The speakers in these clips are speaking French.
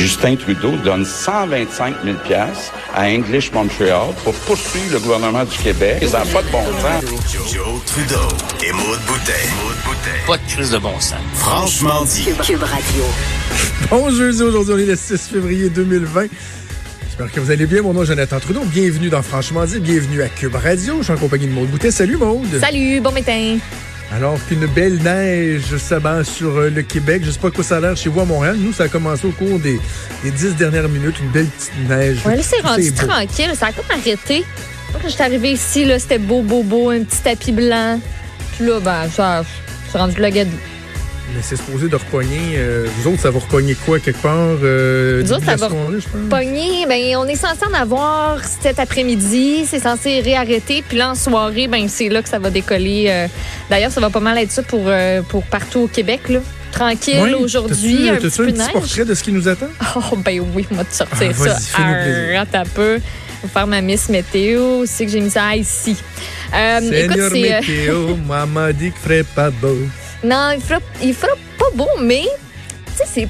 Justin Trudeau donne 125 000 à English Montreal pour poursuivre le gouvernement du Québec. Ça n'a pas de bon sens. Joe Trudeau et Maude Boutet. Pas de crise de bon sens. Franchement dit. Cube Radio. Bon jeudi, aujourd'hui on est le 6 février 2020. J'espère que vous allez bien. Mon nom est Jonathan Trudeau. Bienvenue dans Franchement dit. Bienvenue à Cube Radio. Je suis en compagnie de Maude Boutet. Salut Maude. Salut, bon matin. Alors qu'une belle neige s'abat sur euh, le Québec. Je sais pas quoi ça a l'air chez vous à Montréal. Nous, ça a commencé au cours des, des dix dernières minutes. Une belle petite neige. Ouais, là, c'est rendu tranquille. Ça a comme arrêté. Quand je suis arrivée ici, là, c'était beau, beau, beau, un petit tapis blanc. Puis là, ben, ça, c'est rendu de la gadou. Mais c'est supposé de repogner. euh, vous autres, ça va repogner quoi quelque part? Euh, Nous autres, ça va? Pogné, ben, on est censé en avoir cet après-midi. C'est censé réarrêter. Puis là, en soirée, ben, c'est là que ça va décoller. euh. D'ailleurs, ça va pas mal être ça pour, euh, pour partout au Québec, là. Tranquille Ouais. aujourd'hui, un petit peu un petit neige? portrait de ce qui nous attend? Oh, ben oui, moi, de sortir Ah, ça. Arrête un peu. Faut faire ma Miss Météo. C'est que j'ai mis ça? Ici. Euh, écoute, euh, météo, maman dit qu'il ferait pas beau. Non, il fera, il fera pas beau, mais tu sais, c'est,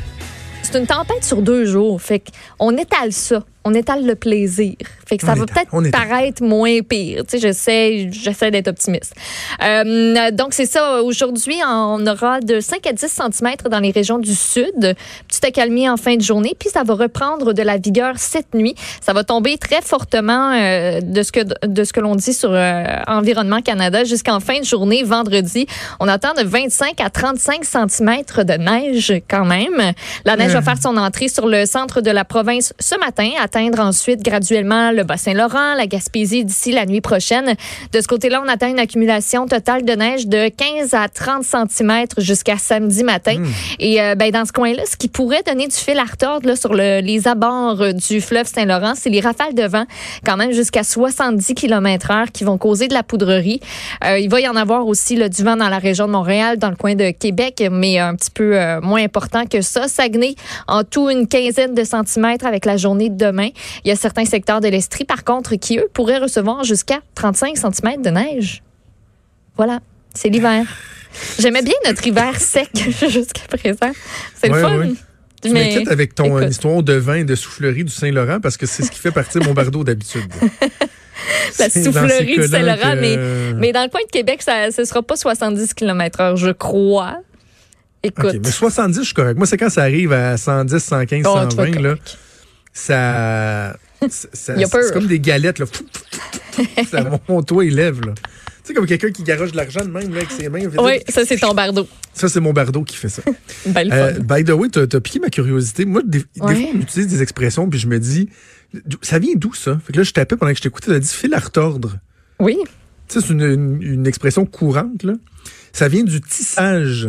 c'est une tempête sur deux jours. Fait qu'on étale ça. On étale le plaisir. Fait que ça On va peut-être paraître moins pire. Tu sais, j'essaie, j'essaie d'être optimiste. Euh, donc, c'est ça. Aujourd'hui, on aura de 5 à 10 cm dans les régions du sud. Petit accalmie en fin de journée. Puis, ça va reprendre de la vigueur cette nuit. Ça va tomber très fortement euh, de ce que, de ce que l'on dit sur euh, Environnement Canada jusqu'en fin de journée, vendredi. On attend de 25 à 35 cm de neige quand même. La neige va faire son entrée sur le centre de la province ce matin, atteindre ensuite graduellement le Bas-Saint-Laurent, la Gaspésie d'ici la nuit prochaine. De ce côté-là, on attend une accumulation totale de neige de 15 à 30 cm jusqu'à samedi matin. Et euh, ben, dans ce coin-là, ce qui pourrait donner du fil à retordre là, sur le- les abords euh, du fleuve Saint-Laurent, c'est les rafales de vent, quand même jusqu'à 70 km heure qui vont causer de la poudrerie. Euh, il va y en avoir aussi là, du vent dans la région de Montréal, dans le coin de Québec, mais un petit peu euh, moins important que ça. Saguenay, en tout une quinzaine de centimètres avec la journée de demain. Il y a certains secteurs de l'Estrie, par contre, qui, eux, pourraient recevoir jusqu'à 35 cm de neige. Voilà, c'est l'hiver. J'aimais bien notre hiver sec jusqu'à présent. C'est le Ouais, fun. ouais. Tu Mais- m'inquiètes avec ton euh, écoute. histoire de vin et de soufflerie du Saint-Laurent parce que c'est ce qui fait partie de mon bardeau d'habitude. la soufflerie du Saint-Laurent, que- mais, mais dans le coin de Québec, ça ne sera pas 70 km heure, je crois. Écoute. OK, mais 70, je suis correct. Moi, c'est quand ça arrive à 110, 115, Oh, tu vas 120, là. Ça... ça- Il. C'est comme des galettes, là. ça monte toi et lève, là. Tu sais, comme quelqu'un qui garoche de l'argent de même, là, avec ses mains. Oui, ça, c'est ton bardeau. Ça, c'est mon bardeau qui fait ça. Ben, Euh, by the way, t'as as piqué ma curiosité. Moi, des, fois, on utilise des expressions, puis je me dis, ça vient d'où ça? Fait que là, je tapais pendant que je t'écoutais, t'as dit fil à retordre. Oui. Tu sais, c'est une, une- une expression courante, là. Ça vient du tissage.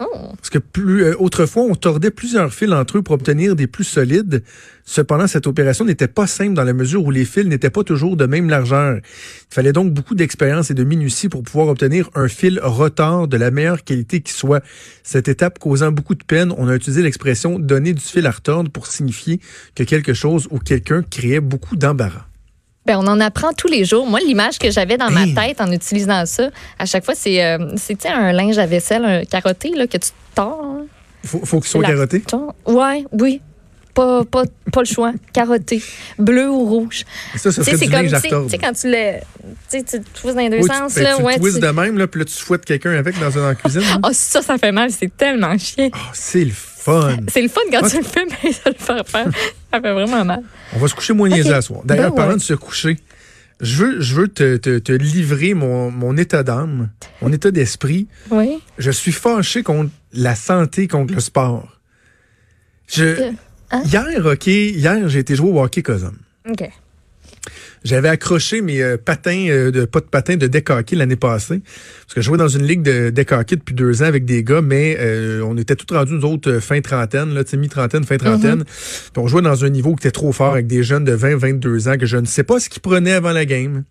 Oh. Parce que plus euh, autrefois, on tordait plusieurs fils entre eux pour obtenir des plus solides. Cependant, cette opération n'était pas simple dans la mesure où les fils n'étaient pas toujours de même largeur. Il fallait donc beaucoup d'expérience et de minutie pour pouvoir obtenir un fil retard de la meilleure qualité qui soit. Cette étape causant beaucoup de peine, on a utilisé l'expression donner du fil à retordre pour signifier que quelque chose ou quelqu'un créait beaucoup d'embarras. Ben, on en apprend tous les jours. Moi, l'image que j'avais dans Hey. ma tête en utilisant ça, à chaque fois, c'est euh, un linge à vaisselle un carotté là, que tu tords. hein. Faut, faut qu'il soit carotté? Ouais, oui. Pas, pas, pas le choix. Carotté. Bleu ou rouge. Ça, Tu sais, serait c'est du comme, tu sais, tu quand tu le. Tu tu te twists dans les deux Oui, tu- sens, que là. tu ouais, le twistes tu- de même, là, puis là, tu fouettes quelqu'un avec dans, la cuisine. là. Ah, ça, ça fait mal. C'est tellement chiant. Ah, c'est le fun. C'est le fun quand Ah, tu le fais, mais ça le fait faire. Ça fait vraiment mal. On va se coucher moins niaiseux Ok. à soir. D'ailleurs, Ben parlant ouais. de se coucher, je veux, je veux te, te- te livrer mon, mon état d'âme, mon état d'esprit. Oui. Je suis fâché contre la santé, contre le sport. Je, Hein? Hier, OK, hier, j'ai été jouer au hockey Cosum. OK. J'avais accroché mes euh, patins, euh, de, pas de patins de deck hockey l'année passée. Parce que je jouais dans une ligue de deck hockey depuis deux ans avec des gars, mais euh, on était tous rendus, nous autres, fin trentaine, là, mi-trentaine, fin trentaine. Puis on jouait dans un niveau qui était trop fort avec des jeunes de 20, 22 ans que je ne sais pas ce qu'ils prenaient avant la game.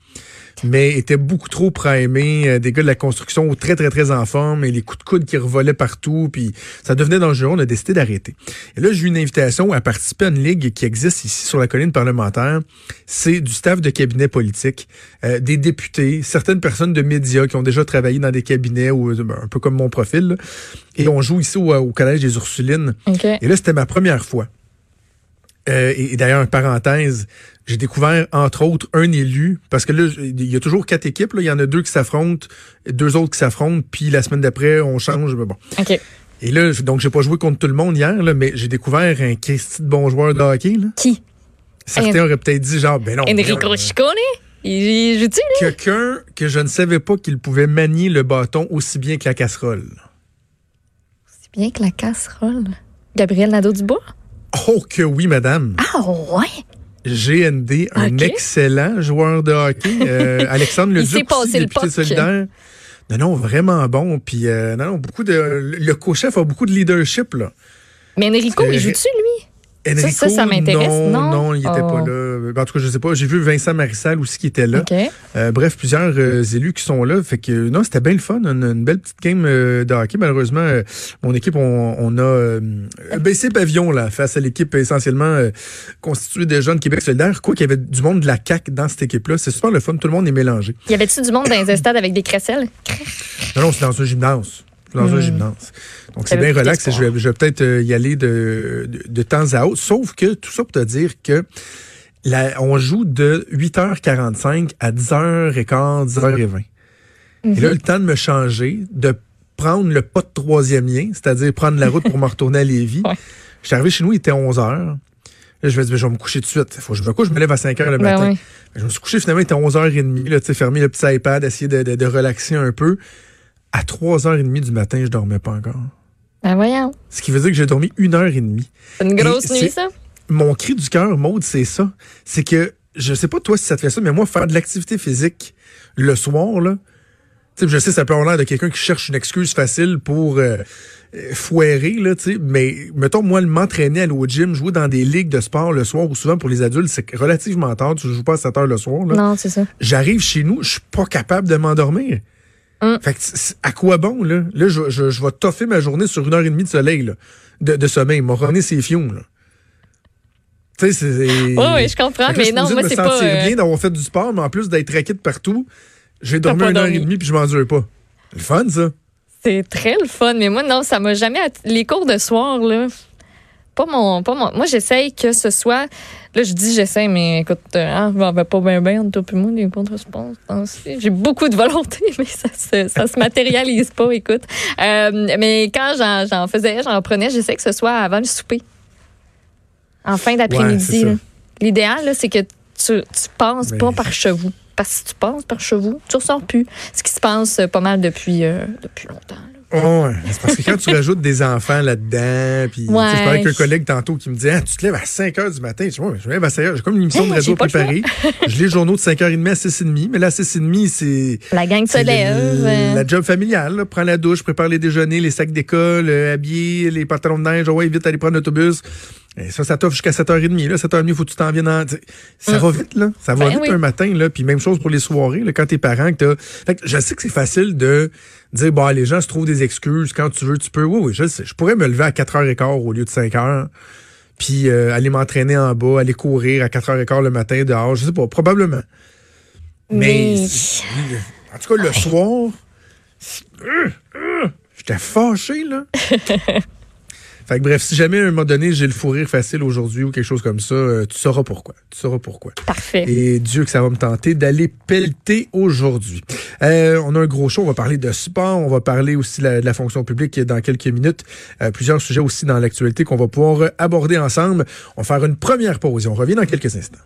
Mais étaient beaucoup trop primés, euh, des gars de la construction très, très, très en forme, et les coups de coude qui revolaient partout, puis ça devenait dangereux, on a décidé d'arrêter. Et là, j'ai eu une invitation à participer à une ligue qui existe ici sur la colline parlementaire. C'est du staff de cabinet politique, euh, des députés, certaines personnes de médias qui ont déjà travaillé dans des cabinets, ou euh, un peu comme mon profil, là. et on joue ici au, au Collège des Ursulines. Et là, c'était ma première fois. Euh, et, et d'ailleurs, parenthèse, j'ai découvert, entre autres, un élu, parce que là, il y a toujours quatre équipes. Là. Il y en a deux qui s'affrontent, deux autres qui s'affrontent, puis la semaine d'après, on change. Mais bon. OK. Et là, donc, j'ai pas joué contre tout le monde hier, là, mais j'ai découvert un Christy de bon joueur de hockey. Là. Qui? Certains auraient peut-être dit, genre, ben non. Enrico Ciccone? Il, joue-tu? Quelqu'un que je ne savais pas qu'il pouvait manier le bâton aussi bien que la casserole. C'est bien que la casserole. Gabriel Nadeau-Dubois? Oh que oui, madame. Ah, ouais? GND, un excellent joueur de hockey. Euh, Alexandre Il Leduc, s'est passé aussi, le solidaire. Non, non, vraiment bon. Puis, euh, non, non, beaucoup de. Le co-chef a beaucoup de leadership, là. Mais Enrico, il joue-tu, lui? Enrico, ça, ça m'intéresse, non? Non, il était Oh. pas là. En tout cas, je sais pas. J'ai vu Vincent Marissal aussi qui était là. Euh, bref, plusieurs euh, élus qui sont là. Fait que non, c'était bien le fun. Une, une belle petite game euh, de hockey. Malheureusement, mon équipe, on, on a baissé pavillon là face à l'équipe essentiellement constituée de jeunes Québec solidaire. Quoi qu'il y avait du monde de la CAC dans cette équipe-là. C'est super le fun. Tout le monde est mélangé. Y avait-tu du monde dans les stades avec des crécelles? Non, non, c'est dans un gymnase. Dans un gymnase. Donc, c'est bien relax. et Je vais, peut-être euh, y aller de, de, de temps à autre. Sauf que tout ça pour te dire que la- on joue de 8h45 à 10h15, 10h20. Et là, le temps de me changer, de prendre le pas de troisième lien, c'est-à-dire prendre la route pour me retourner à Lévis. Ouais. Je suis arrivé chez nous, il était 11h. Là, je vais dire, je vais me coucher tout de suite. Faut que je me couche, je me lève à 5h le Ben matin. oui. Je me suis couché finalement, il était 11h30. Là, tu sais, fermer le petit iPad, essayer de, de, de relaxer un peu. À 3h30 du matin, je dormais pas encore. Ben voyons. Ce qui veut dire que j'ai dormi une heure et demie. C'est une grosse Et nuit, ça? Mon cri du cœur, Maude, c'est ça. C'est que, je sais pas toi si ça te fait ça, mais moi, faire de l'activité physique le soir, là, je sais, ça peut avoir l'air de quelqu'un qui cherche une excuse facile pour euh, euh, foirer, là, tu sais, mais mettons, moi, le m'entraîner, aller au gym, jouer dans des ligues de sport le soir, ou souvent pour les adultes, c'est relativement tard, tu joues pas à 7 heures le soir, là. Non, c'est ça. J'arrive chez nous, je suis pas capable de m'endormir. Hum. Fait que c'est- à quoi bon, là? Là, je, je, je vais toffer ma journée sur une heure et demie de soleil, là, de, de sommeil. M'a revenir ses fions, là. Tu sais, c'est. Oui, oui, je comprends. Mais je non, moi, c'est de me pas. sentir euh, bien d'avoir fait du sport, mais en plus d'être raqué de partout, j'ai dormi pas une heure et demie puis je m'endure pas. Le fun, ça. C'est très le fun, mais moi, non, ça m'a jamais. att- Les cours de soir, là. Pas mon, pas mon. Moi, j'essaye que ce soit. Là, je dis j'essaye, mais écoute, euh, hein, on va pas bien, bien, puis moi, les ce temps-ci. J'ai beaucoup de volonté, mais ça se, ça se matérialise pas, écoute. Euh, mais quand j'en, faisais, j'en prenais, j'essaie que ce soit avant le souper. En fin Ouais, d'après-midi. là. L'idéal, c'est que tu, tu passes Mais- pas par chevaux. Parce que si tu passes par chevaux, tu ressors plus. Ce qui se passe pas mal depuis, euh, depuis longtemps. là. Oh, ouais. C'est parce que quand tu rajoutes des enfants là-dedans, puis tu sais, je parlais avec un Ouais. collègue tantôt qui me disait ah, Tu te lèves à 5 h du matin. Je dis Ouais, mais je me lève à 5 h. J'ai comme une émission Hey, de radio préparée. je lis les journaux de 5h30 à 6h30, mais là, à 6h30, c'est. La gang se lève. le- euh, La job familiale, là. prends la douche, prépare les déjeuners, les sacs d'école, euh, habiller, les pantalons de neige, oh ouais, vite aller prendre l'autobus. Et ça, ça t'offre jusqu'à 7h30. Là, 7h30, faut que tu t'en viennes en. Ça va vite, là. Ça va Ben vite oui. un matin, là. Puis même chose pour les soirées, là, quand t'es parent, que t'as. Fait que je sais que c'est facile de dire, bah, les gens se trouvent des excuses. Quand tu veux, tu peux. Oui, oui, je sais. Je pourrais me lever à 4h15 au lieu de 5h. Puis euh, aller m'entraîner en bas, aller courir à 4h15 le matin dehors. Je sais pas, probablement. Mais. Mais- En tout cas, le soir. euh, euh, J'étais fâché, là. Fait que bref, si jamais à un moment donné j'ai le fou rire facile aujourd'hui ou quelque chose comme ça, euh, tu sauras pourquoi. Tu sauras pourquoi. Parfait. Et Dieu que ça va me tenter d'aller pelleter aujourd'hui. Euh, on a un gros show, on va parler de sport, on va parler aussi de la, de la fonction publique dans quelques minutes. Euh, plusieurs sujets aussi dans l'actualité qu'on va pouvoir aborder ensemble. On va faire une première pause et on revient dans quelques instants.